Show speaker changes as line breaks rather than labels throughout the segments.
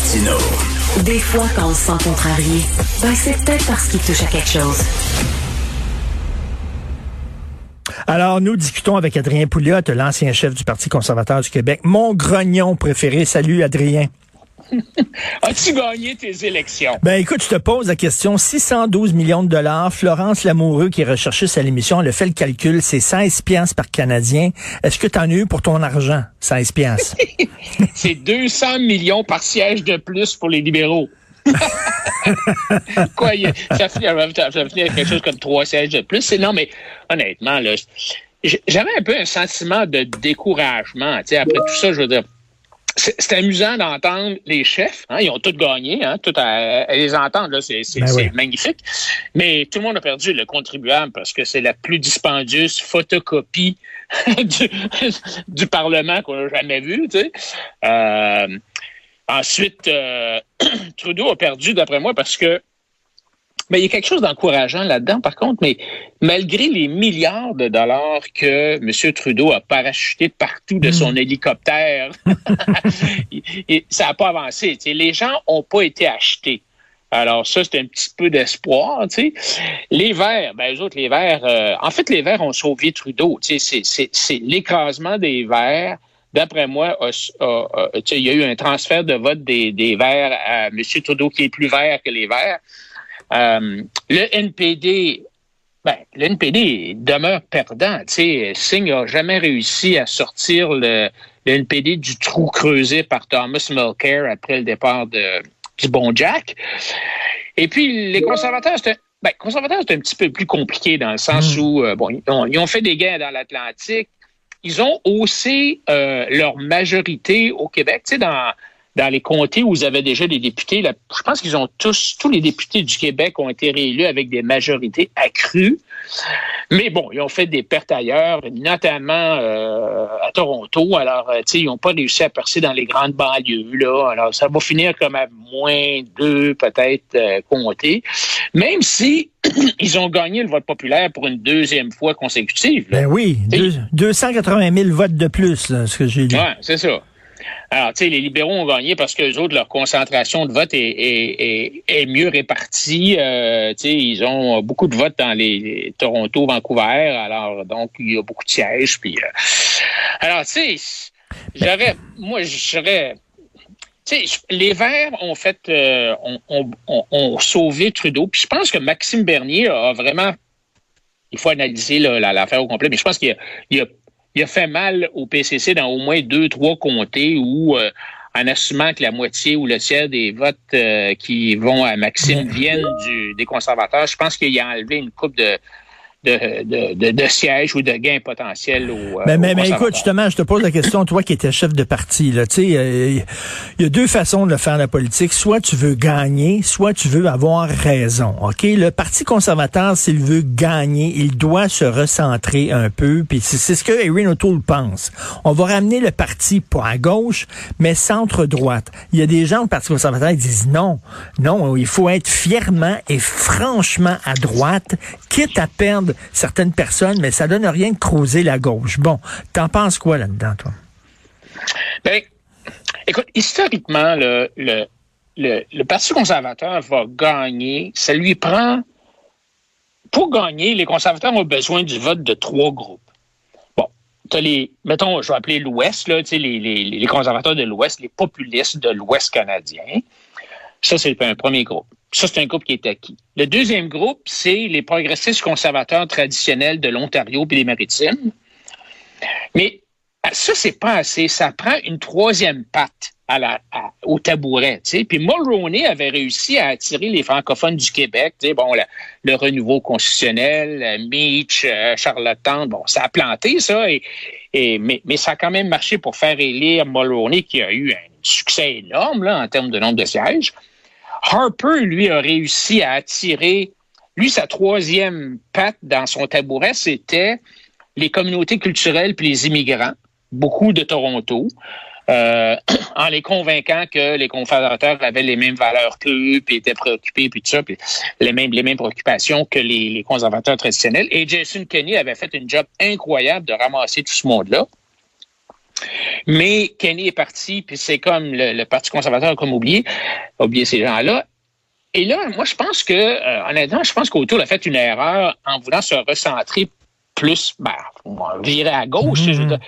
Martino.
Des fois, quand on se sent contrarié, ben c'est peut-être parce qu'il touche à quelque chose.
Alors, nous discutons avec Adrien Pouliot, l'ancien chef du Parti conservateur du Québec. Mon grognon préféré. Salut, Adrien.
As-tu gagné tes élections?
Ben écoute, je te pose la question. 612 millions de dollars. Florence Lamoureux, qui est recherchiste à l'émission, elle a fait le calcul. C'est 16 piastres par Canadien. Est-ce que tu en as eu pour ton argent? 16 piastres?
C'est 200 millions par siège de plus pour les libéraux. Quoi, ça finit, avec quelque chose comme trois sièges de plus. Non, mais honnêtement, là, j'avais un peu un sentiment de découragement. Après tout ça, je veux dire, c'est amusant d'entendre les chefs. Hein, ils ont tous gagné, hein, tout à, les entendre, c'est ben magnifique. Mais tout le monde a perdu le contribuable parce que c'est la plus dispendieuse photocopie du, Parlement qu'on a jamais vue. Euh, ensuite, euh, Trudeau a perdu, d'après moi, parce que mais il y a quelque chose d'encourageant là-dedans, par contre, mais malgré les milliards de dollars que M. Trudeau a parachuté partout de son hmm. hélicoptère, ça n'a pas avancé. Les gens n'ont pas été achetés. Alors ça, c'est un petit peu d'espoir. Les Verts, ben les autres, les Verts, euh, en fait, les Verts ont sauvé Trudeau. C'est l'écrasement des Verts. D'après moi, il y a eu un transfert de vote des, des Verts à M. Trudeau qui est plus vert que les Verts. Euh, le NPD, ben, le NPD demeure perdant. sais, Singh n'a jamais réussi à sortir le, NPD du trou creusé par Thomas Mulcair après le départ de, du bon Jack. Et puis, les conservateurs, c'est un, ben, conservateurs, c'est un petit peu plus compliqué dans le sens hmm. où, euh, bon, ils ont, fait des gains dans l'Atlantique. Ils ont haussé euh, leur majorité au Québec. Tu sais, dans, dans les comtés où vous avez déjà des députés, je pense qu'ils ont tous, tous les députés du Québec ont été réélus avec des majorités accrues. Mais bon, ils ont fait des pertes ailleurs, notamment euh, à Toronto. Alors, euh, tu sais, ils n'ont pas réussi à percer dans les grandes banlieues. Là. Alors, ça va finir comme à moins deux, peut-être, euh, comtés. Même si ils ont gagné le vote populaire pour une deuxième fois consécutive.
Ben oui, 280 000 votes de plus, ce que j'ai lu.
Oui, c'est ça. Alors, tu sais, les libéraux ont gagné parce que autres, leur concentration de vote est, mieux répartie. Euh, tu sais, ils ont beaucoup de votes dans les, Toronto, Vancouver. Alors, donc, il y a beaucoup de sièges. Puis, euh, alors, tu sais, j'aurais, moi, j'aurais. Tu sais, les Verts ont fait, euh, ont, sauvé Trudeau. Puis je pense que Maxime Bernier a vraiment il faut analyser l'affaire au complet, mais je pense qu'il a, a il a fait mal au PCC dans au moins deux, trois comtés où, euh, en assumant que la moitié ou le tiers des votes euh, qui vont à Maxime viennent du, des conservateurs, je pense qu'il a enlevé une coupe de, de, de, de, sièges ou de gains potentiels au,
euh, mais, mais, mais, écoute, justement, je te pose la question, toi qui étais chef de parti, là, tu sais, euh, il y a deux façons de faire la politique. Soit tu veux gagner, soit tu veux avoir raison. OK? Le Parti conservateur, s'il veut gagner, il doit se recentrer un peu. Puis c'est ce que Erin O'Toole pense. On va ramener le parti pas à gauche, mais centre-droite. Il y a des gens au Parti conservateur qui disent non, non, il faut être fièrement et franchement à droite, quitte à perdre certaines personnes, mais ça donne rien de creuser la gauche. Bon, t'en penses quoi là-dedans, toi?
Ben, écoute, historiquement, le, le, le, Parti conservateur va gagner. Ça lui prend. Pour gagner, les conservateurs ont besoin du vote de trois groupes. Bon, as les, mettons, je vais appeler l'Ouest, là, les, les, les conservateurs de l'Ouest, les populistes de l'Ouest canadien. Ça, c'est un premier groupe. Ça, c'est un groupe qui est acquis. Le deuxième groupe, c'est les progressistes conservateurs traditionnels de l'Ontario et des Maritimes. Mais ça, c'est pas assez. Ça prend une troisième patte au tabouret. Puis Mulroney avait réussi à attirer les francophones du Québec. Bon, le renouveau constitutionnel, Meach, euh, bon, ça a planté ça. Mais, mais ça a quand même marché pour faire élire Mulroney, qui a eu un succès énorme là, en termes de nombre de sièges. Harper, lui, a réussi à attirer, lui, sa troisième patte dans son tabouret, c'était les communautés culturelles puis les immigrants, beaucoup de Toronto. Euh, en les convainquant que les confédérateurs avaient les mêmes valeurs qu'eux, puis étaient préoccupés, puis tout ça, puis les mêmes, les mêmes préoccupations que les, conservateurs traditionnels. Et Jason Kenney avait fait une job incroyable de ramasser tout ce monde-là. Mais Kenny est parti, puis c'est comme le, Parti conservateur a comme oublié, oublié ces gens-là. Et là, moi, je pense que, euh, honnêtement, je pense qu'Autour a fait une erreur en voulant se recentrer plus, ben, virer à gauche. Mm-hmm.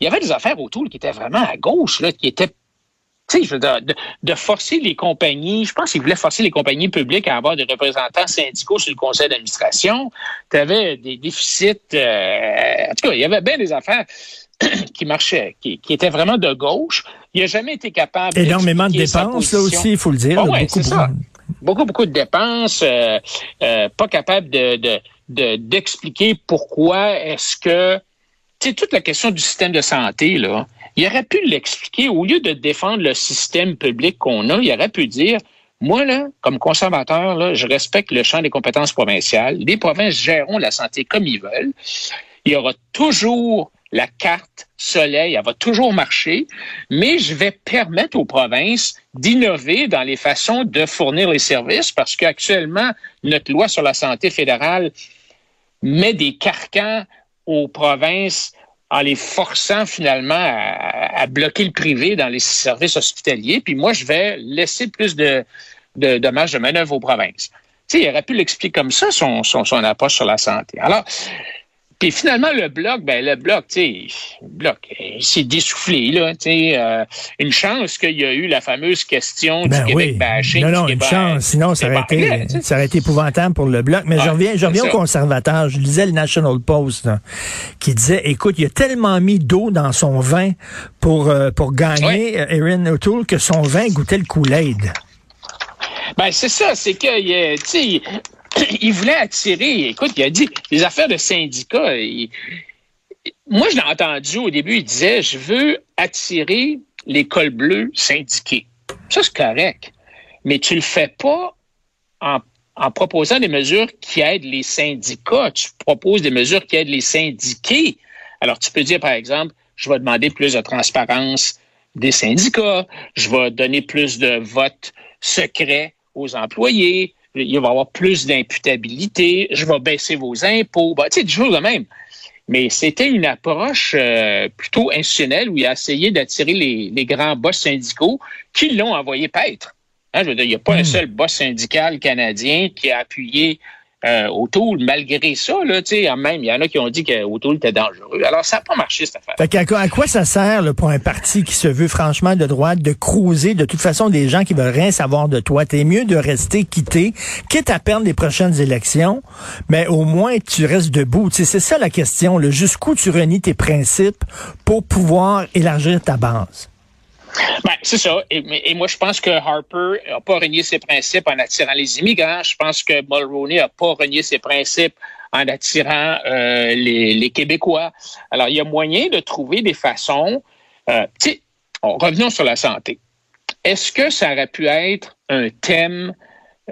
il y avait des affaires autour qui étaient vraiment à gauche, là, qui étaient tu sais, de, de, forcer les compagnies, je pense qu'ils voulaient forcer les compagnies publiques à avoir des représentants syndicaux sur le conseil d'administration. Tu avais des déficits. Euh, en tout cas, il y avait bien des affaires qui marchaient, qui, qui étaient vraiment de gauche. Il n'a jamais été capable.
Énormément de dépenses, là aussi, il faut le dire.
Ah beaucoup, beaucoup. beaucoup, beaucoup de dépenses. Euh, euh, pas capable de, d'expliquer pourquoi est-ce que. Tu sais, toute la question du système de santé, là il aurait pu l'expliquer. Au lieu de défendre le système public qu'on a, il aurait pu dire, moi, là, comme conservateur, là, je respecte le champ des compétences provinciales. Les provinces géreront la santé comme ils veulent. Il y aura toujours la carte soleil, elle va toujours marcher, mais je vais permettre aux provinces d'innover dans les façons de fournir les services parce qu'actuellement, notre loi sur la santé fédérale met des carcans aux provinces en les forçant finalement à, bloquer le privé dans les services hospitaliers. Puis moi, je vais laisser plus de, marge de manœuvre aux provinces. Tu sais, il aurait pu l'expliquer comme ça, son approche sur la santé. Alors, puis finalement, le bloc, ben le bloc, tu sais, le bloc, s'est dessoufflé, là, tu euh, une chance qu'il y a eu la fameuse question
ben
du Québec bashing.
Non, non, une chance, sinon ça aurait, été, ça aurait été épouvantable pour le bloc. Mais je reviens, je reviens aux conservateurs. Je lisais le National Post, qui disait, écoute, il a tellement mis d'eau dans son vin pour, euh, pour gagner, euh, Erin O'Toole, que son vin goûtait le Kool-Aid.
Ben, c'est ça, c'est que, tu sais, il voulait attirer, écoute, il a dit, les affaires de syndicats, moi, je l'ai entendu au début, il disait, je veux attirer les cols bleus syndiqués. Ça, c'est correct. Mais tu le fais pas en, en, proposant des mesures qui aident les syndicats. Tu proposes des mesures qui aident les syndiqués. Alors, tu peux dire, par exemple, je vais demander plus de transparence des syndicats, je vais donner plus de votes secrets aux employés, il va y avoir plus d'imputabilité, je vais baisser vos impôts, bah, tu sais, du jour de même. Mais c'était une approche euh, plutôt institutionnelle où il a essayé d'attirer les, les, grands boss syndicaux qui l'ont envoyé paître. Hein, je veux dire, il n'y a pas un hmm. seul boss syndical canadien qui a appuyé euh, O'Toole, malgré ça, là, même, il y en a qui ont dit qu'Autoul était dangereux. Alors, ça n'a pas marché, cette affaire.
Fait à, quoi ça sert, là, pour un parti qui se veut franchement de droite, de cruiser de toute façon des gens qui veulent rien savoir de toi? T'es mieux de rester quitté, quitte à perdre les prochaines élections, mais au moins tu restes debout. c'est ça la question, jusqu'où tu renies tes principes pour pouvoir élargir ta base?
Ben, c'est ça. Et, moi, je pense que Harper n'a pas renié ses principes en attirant les immigrants. Je pense que Mulroney n'a pas renié ses principes en attirant euh, les, Québécois. Alors, il y a moyen de trouver des façons. Euh, revenons sur la santé. Est-ce que ça aurait pu être un thème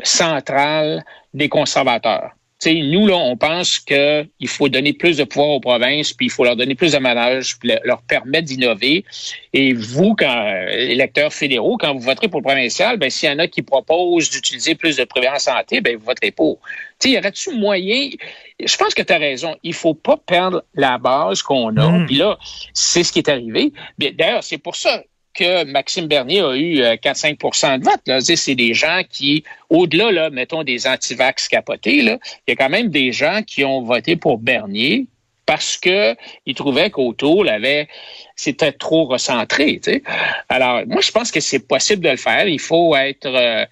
central des conservateurs? Nous, là, on pense qu'il faut donner plus de pouvoir aux provinces, puis il faut leur donner plus de manage, puis leur permettre d'innover. Et vous, quand électeurs fédéraux, quand vous voterez pour le provincial, ben s'il y en a qui proposent d'utiliser plus de prévention santé, ben vous voterez pour. Tu y aurait-tu moyen? Je pense que tu as raison. Il faut pas perdre la base qu'on a. Mm. Puis là, c'est ce qui est arrivé. D'ailleurs, c'est pour ça que Maxime Bernier a eu 4-5 euh, de vote. C'est des gens qui, au-delà, là, mettons, des antivax capotés, il y a quand même des gens qui ont voté pour Bernier parce que ils trouvaient qu'Autour avait c'était trop recentré. Alors, moi, je pense que c'est possible de le faire. Il faut être euh,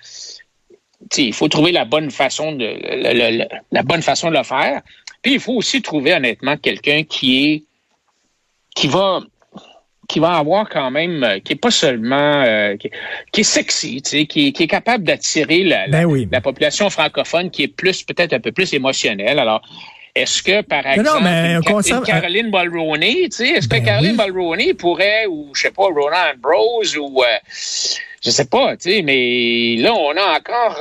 il faut trouver la bonne façon de la bonne façon de le faire. Puis il faut aussi trouver honnêtement quelqu'un qui est qui va qui va avoir quand même, euh, qui est pas seulement, euh, qui, est sexy, tu sais, qui, qui est capable d'attirer la,
ben
la, population francophone qui est plus, peut-être un peu plus émotionnelle. Alors, est-ce que, par exemple, une, Caroline Mulroney, tu sais, est-ce que ben Caroline Mulroney pourrait, ou je sais pas, Roland Ambrose, ou euh, je sais pas, tu sais, mais là, on a encore,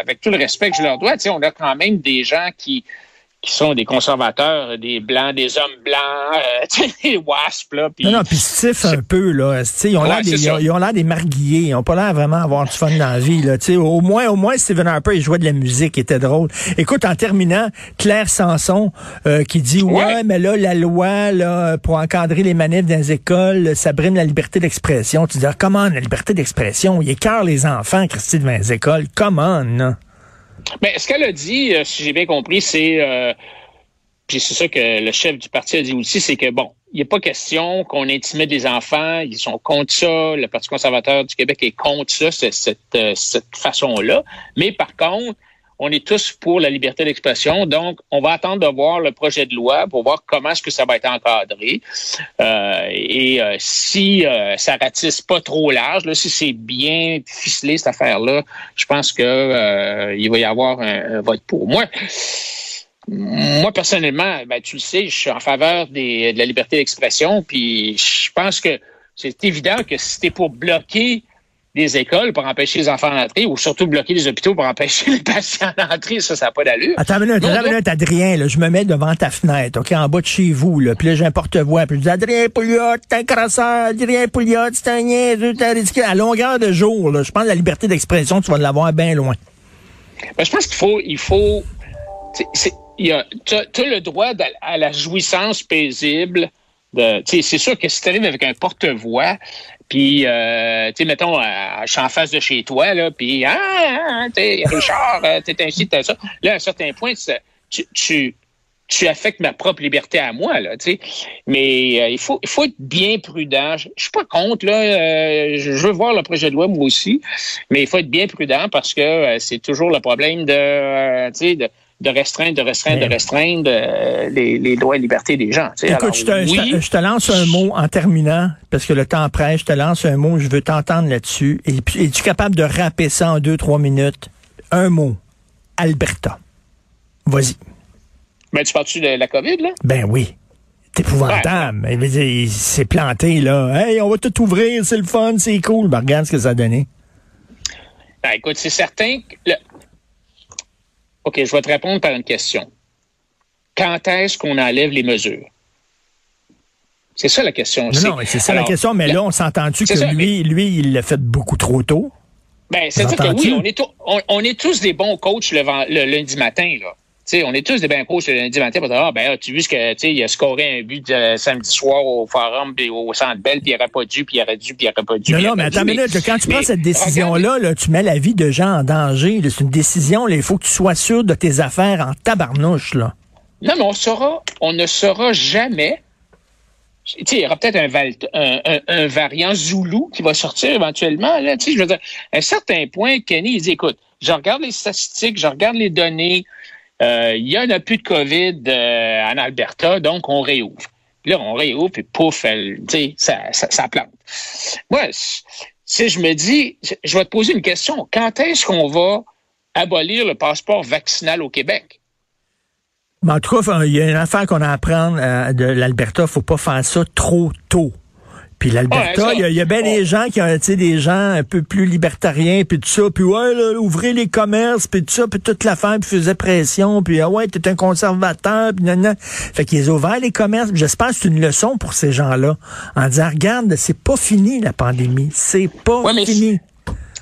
avec tout le respect que je leur dois, tu sais, on a quand même des gens qui qui sont des conservateurs, des blancs, des hommes blancs, euh, des wasps, là.
non, non, puis stiff un peu, là. Ils ont l'air des, ils ont, l'air des marguillés. Ils ont pas l'air vraiment avoir du fun dans la vie, là. sais, au moins, au moins, Stephen Harper, il jouait de la musique, il était drôle. Écoute, en terminant, Claire Sanson, euh, qui dit, ouais. mais là, la loi, là, pour encadrer les manifs dans les écoles, ça brime la liberté d'expression. Tu dis, ah, comment la liberté d'expression? Il écœure les enfants, Christy, devant les écoles. Comment, non?
Mais ce qu'elle a dit, euh, si j'ai bien compris, c'est euh, puis c'est ça que le chef du parti a dit aussi, c'est que bon, il a pas question qu'on intimide des enfants, ils sont contre ça, le Parti conservateur du Québec est contre ça, cette, euh, cette façon-là. Mais par contre, on est tous pour la liberté d'expression, donc on va attendre de voir le projet de loi pour voir comment est-ce que ça va être encadré. Euh, et euh, si euh, ça ratisse pas trop large, là, si c'est bien ficelé cette affaire-là, je pense que euh, il va y avoir un, vote pour. Moi, moi personnellement, ben, tu le sais, je suis en faveur de la liberté d'expression, puis je pense que c'est évident que si c'était pour bloquer des écoles pour empêcher les enfants d'entrer ou surtout bloquer les hôpitaux pour empêcher les patients d'entrer. Ça, ça n'a pas d'allure.
Attends une minute, attends une minute, Adrien, là, je me mets devant ta fenêtre, OK, en bas de chez vous, là, puis là, j'ai un porte-voix, puis je dis, Adrien Pouliot, t'es un crasseur, Adrien Pouliot, c'est un niaiseux, t'es ridicule. À longueur de jour, là, je pense que la liberté d'expression, tu vas l'avoir bien loin.
Ben, je pense qu'il faut, il faut, tu as le droit à la jouissance paisible c'est sûr que si tu arrives avec un porte-voix, puis, euh, tu sais, mettons, euh, je suis en face de chez toi, là, puis, ah, ah tu Richard, euh, t'es ainsi, t'es ça. Là, à un certain point, tu, tu, tu affectes ma propre liberté à moi, là, tu sais. Mais euh, il, faut, il faut être bien prudent. Je, suis pas contre, là. je veux voir le projet de loi, moi aussi. Mais il faut être bien prudent parce que c'est toujours le problème de, tu sais, de de restreindre, de restreindre, de restreindre euh, les, les, droits et libertés des gens.
Écoute, je, te, je, te, lance un mot en terminant, parce que le temps presse, je te lance un mot, je veux t'entendre là-dessus. Es-tu capable de rapper ça en deux, trois minutes? Un mot. Alberta. Vas-y.
Ben, tu parles-tu de la COVID, là?
Ben oui. C'est épouvantable. Il s'est planté, là. Hey, on va tout ouvrir, c'est le fun, c'est cool. Ben, regarde ce que ça a donné.
Ben, écoute, c'est certain que OK, je vais te répondre par une question. Quand est-ce qu'on enlève les mesures? C'est ça la question.
Non, non c'est ça la question, mais là, on s'est entendu que lui, lui, il l'a fait beaucoup trop tôt?
Ben, c'est-à-dire que oui, on est, on, est, tous des bons coachs le, le lundi matin, là on est tous des bien coachs le lundi matin pour dire, ah, ben, tu as vu ce que, tu il a scoré un but euh, samedi soir au Forum, puis au Centre Bell, puis il n'aurait pas dû, puis il aurait dû, puis il n'aurait pas dû.
Non, non, mais attends une minute, quand tu prends cette décision-là, là, tu mets la vie de gens en danger. C'est une décision, il faut que tu sois sûr de tes affaires en tabarnouche, là.
Non, mais on saura, on ne saura jamais. Tu sais, il y aura peut-être un, un, variant Zoulou qui va sortir éventuellement. Là, je veux dire, à un certain point, Kenny, il dit, écoute, je regarde les statistiques, je regarde les données, il y en a plus de COVID euh, en Alberta, donc on réouvre. là, on réouvre, puis pouf, ça, ça, ça plante. Moi, si je me dis, je vais te poser une question. Quand est-ce qu'on va abolir le passeport vaccinal au Québec?
en tout cas, il y a une affaire qu'on a à apprendre euh, de l'Alberta. faut pas faire ça trop tôt. Puis l'Alberta, il y, a, bien des gens qui ont, tu des gens un peu plus libertariens, puis tout ça, puis ouais, là, ouvrez les commerces, puis tout ça, puis toute la femme faisait pression, puis ah ouais, t'es un conservateur, puis nan, Fait qu'ils ont ouvert les commerces. J'espère que c'est une leçon pour ces gens-là, en disant, regarde, c'est pas fini la pandémie, c'est pas fini.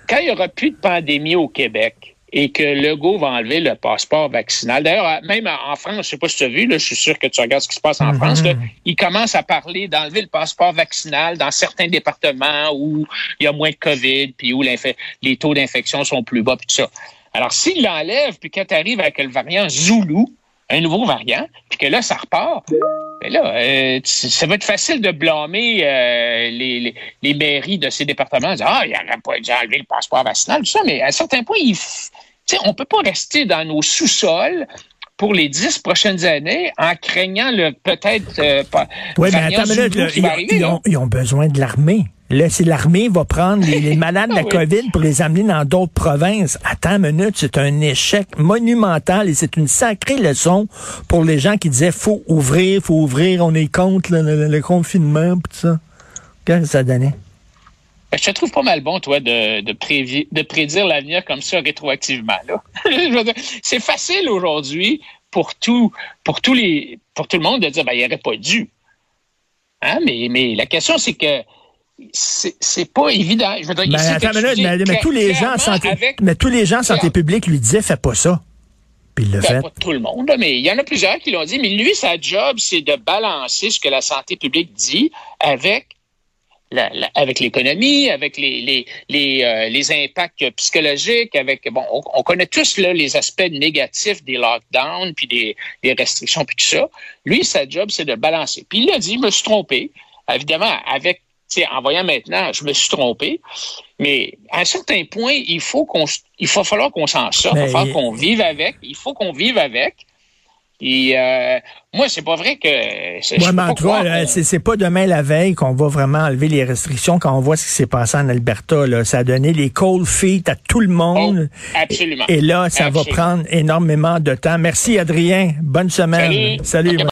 Quand il y aura plus de pandémie au Québec, et que Legault va enlever le passeport vaccinal. D'ailleurs, même en France, je ne sais pas si tu as vu, là, je suis sûr que tu regardes ce qui se passe en France, mhm. il commence à parler d'enlever le passeport vaccinal dans certains départements où il y a moins de COVID, puis où les taux d'infection sont plus bas, puis tout ça. Alors, s'il l'enlève, puis quand tu arrives avec le variant Zoulou, un nouveau variant, puis que là, ça repart, ben là, euh, ça va être facile de blâmer euh, les, les, mairies de ces départements, dire, ah, il n'aurait pas dû enlever le passeport vaccinal, tout ça, mais à un certain point, il, on ne peut pas rester dans nos sous-sols pour les dix prochaines années en craignant le peut-être euh,
Oui, mais attends ils, ont, besoin de l'armée. Là, si l'armée va prendre les, malades de la COVID pour les amener dans d'autres provinces, attends une minute, c'est un échec monumental et c'est une sacrée leçon pour les gens qui disaient faut ouvrir, faut ouvrir, on est contre le, confinement, tout ça. Qu'est-ce que ça donnait?
Ben, je te trouve pas mal bon, toi, de, de, prédire l'avenir comme ça rétroactivement. c'est facile aujourd'hui pour tout, pour tous les, pour tout le monde de dire, ben, il aurait pas dû. Hein? Mais, mais la question, c'est que c'est pas évident. Je veux dire,
mais, attends, mais, mais, tous les gens santé, mais tous les gens santé publique lui disaient, fais pas ça. Puis il le ben, fait.
Pas tout le monde, mais il y en a plusieurs qui l'ont dit. Mais lui, sa job, c'est de balancer ce que la santé publique dit avec avec l'économie, avec les, les, les, euh, les, impacts psychologiques, avec bon, on, connaît tous là, les aspects négatifs des lockdowns, puis des, des restrictions, puis tout ça. Lui, sa job, c'est de balancer. Puis il a dit, je me suis trompé. Évidemment, avec en voyant maintenant, je me suis trompé. Mais à un certain point, il faut qu'on, il va falloir qu'on s'en sorte, il va falloir qu'on vive avec. Il faut qu'on vive avec. Et euh, moi, c'est pas vrai que.
Moi, mais toi, c'est pas demain la veille qu'on va vraiment enlever les restrictions quand on voit ce qui s'est passé en Alberta. Là. Ça a donné les cold feet à tout le monde.
Oh, absolument.
Et, là, ça va prendre énormément de temps. Merci, Adrien. Bonne semaine.
Salut. Salut.